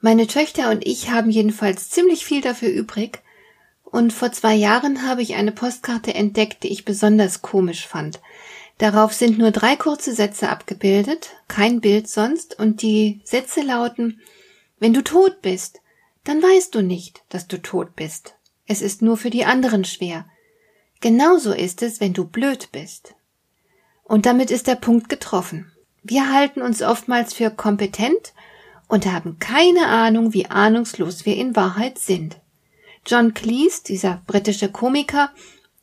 Meine Töchter und ich haben jedenfalls ziemlich viel dafür übrig, und vor zwei Jahren habe ich eine Postkarte entdeckt, die ich besonders komisch fand. Darauf sind nur drei kurze Sätze abgebildet, kein Bild sonst, und die Sätze lauten Wenn du tot bist, dann weißt du nicht, dass du tot bist. Es ist nur für die anderen schwer. Genauso ist es, wenn du blöd bist. Und damit ist der Punkt getroffen. Wir halten uns oftmals für kompetent und haben keine Ahnung, wie ahnungslos wir in Wahrheit sind. John Cleese, dieser britische Komiker,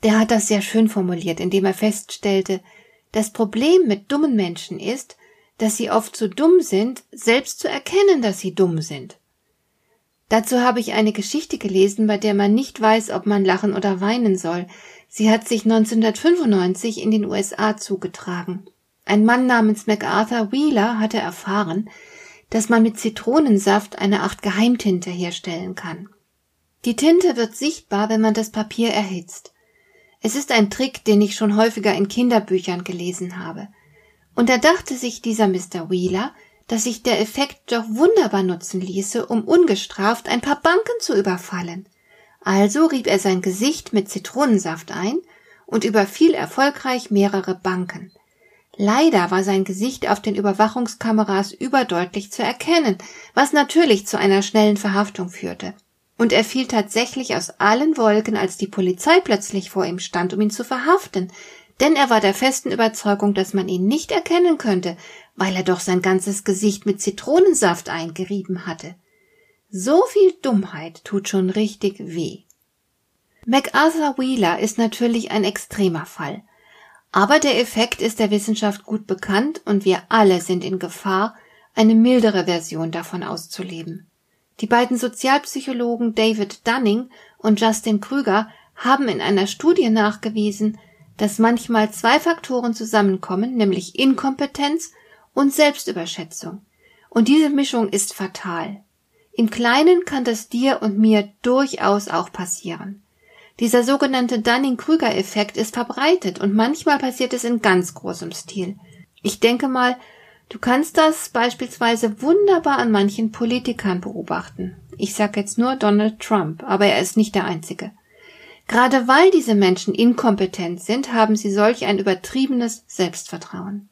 der hat das sehr schön formuliert, indem er feststellte, das Problem mit dummen Menschen ist, dass sie oft zu dumm sind, selbst zu erkennen, dass sie dumm sind. Dazu habe ich eine Geschichte gelesen, bei der man nicht weiß, ob man lachen oder weinen soll. Sie hat sich 1995 in den USA zugetragen. Ein Mann namens MacArthur Wheeler hatte erfahren, dass man mit Zitronensaft eine Art Geheimtinte herstellen kann. Die Tinte wird sichtbar, wenn man das Papier erhitzt. Es ist ein Trick, den ich schon häufiger in Kinderbüchern gelesen habe. Und da dachte sich dieser Mr. Wheeler, dass sich der Effekt doch wunderbar nutzen ließe, um ungestraft ein paar Banken zu überfallen. Also rieb er sein Gesicht mit Zitronensaft ein und überfiel erfolgreich mehrere Banken. Leider war sein Gesicht auf den Überwachungskameras überdeutlich zu erkennen, was natürlich zu einer schnellen Verhaftung führte. Und er fiel tatsächlich aus allen Wolken, als die Polizei plötzlich vor ihm stand, um ihn zu verhaften, denn er war der festen Überzeugung, dass man ihn nicht erkennen könnte, weil er doch sein ganzes Gesicht mit Zitronensaft eingerieben hatte. So viel Dummheit tut schon richtig weh. MacArthur Wheeler ist natürlich ein extremer Fall. Aber der Effekt ist der Wissenschaft gut bekannt und wir alle sind in Gefahr, eine mildere Version davon auszuleben. Die beiden Sozialpsychologen David Dunning und Justin Krüger haben in einer Studie nachgewiesen, dass manchmal zwei Faktoren zusammenkommen, nämlich Inkompetenz und Selbstüberschätzung. Und diese Mischung ist fatal. Im Kleinen kann das dir und mir durchaus auch passieren. Dieser sogenannte Dunning-Krüger-Effekt ist verbreitet und manchmal passiert es in ganz großem Stil. Ich denke mal, du kannst das beispielsweise wunderbar an manchen Politikern beobachten. Ich sage jetzt nur Donald Trump, aber er ist nicht der Einzige. Gerade weil diese Menschen inkompetent sind, haben sie solch ein übertriebenes Selbstvertrauen.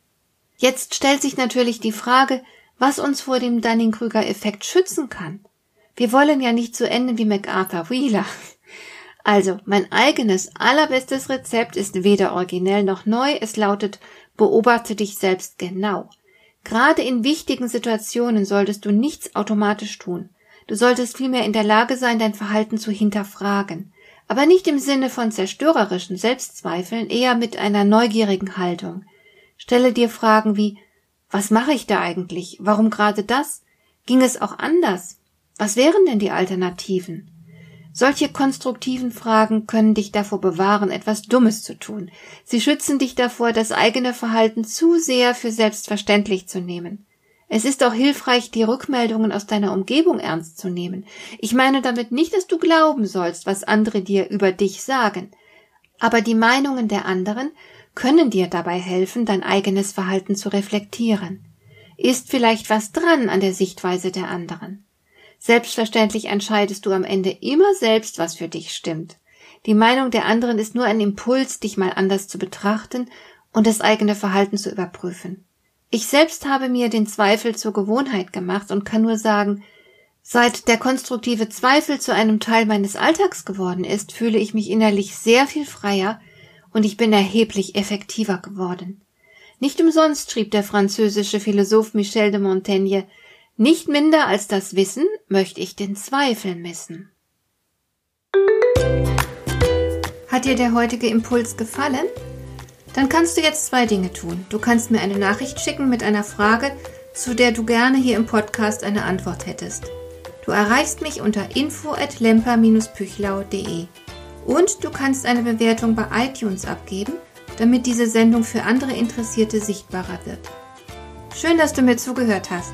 Jetzt stellt sich natürlich die Frage, was uns vor dem Dunning-Krüger-Effekt schützen kann. Wir wollen ja nicht so enden wie MacArthur Wheeler. Also, mein eigenes allerbestes Rezept ist weder originell noch neu. Es lautet, beobachte dich selbst genau. Gerade in wichtigen Situationen solltest du nichts automatisch tun. Du solltest vielmehr in der Lage sein, dein Verhalten zu hinterfragen. Aber nicht im Sinne von zerstörerischen Selbstzweifeln, eher mit einer neugierigen Haltung. Stelle dir Fragen wie, was mache ich da eigentlich? Warum gerade das? Ging es auch anders? Was wären denn die Alternativen? Solche konstruktiven Fragen können dich davor bewahren, etwas Dummes zu tun. Sie schützen dich davor, das eigene Verhalten zu sehr für selbstverständlich zu nehmen. Es ist auch hilfreich, die Rückmeldungen aus deiner Umgebung ernst zu nehmen. Ich meine damit nicht, dass du glauben sollst, was andere dir über dich sagen. Aber die Meinungen der anderen können dir dabei helfen, dein eigenes Verhalten zu reflektieren. Ist vielleicht was dran an der Sichtweise der anderen? Selbstverständlich entscheidest du am Ende immer selbst, was für dich stimmt. Die Meinung der anderen ist nur ein Impuls, dich mal anders zu betrachten und das eigene Verhalten zu überprüfen. Ich selbst habe mir den Zweifel zur Gewohnheit gemacht und kann nur sagen, seit der konstruktive Zweifel zu einem Teil meines Alltags geworden ist, fühle ich mich innerlich sehr viel freier und ich bin erheblich effektiver geworden. Nicht umsonst schrieb der französische Philosoph Michel de Montaigne, nicht minder als das Wissen möchte ich den Zweifel missen. Hat dir der heutige Impuls gefallen? Dann kannst du jetzt zwei Dinge tun. Du kannst mir eine Nachricht schicken mit einer Frage, zu der du gerne hier im Podcast eine Antwort hättest. Du erreichst mich unter info at lemper-püchlau.de. Und du kannst eine Bewertung bei iTunes abgeben, damit diese Sendung für andere Interessierte sichtbarer wird. Schön, dass du mir zugehört hast.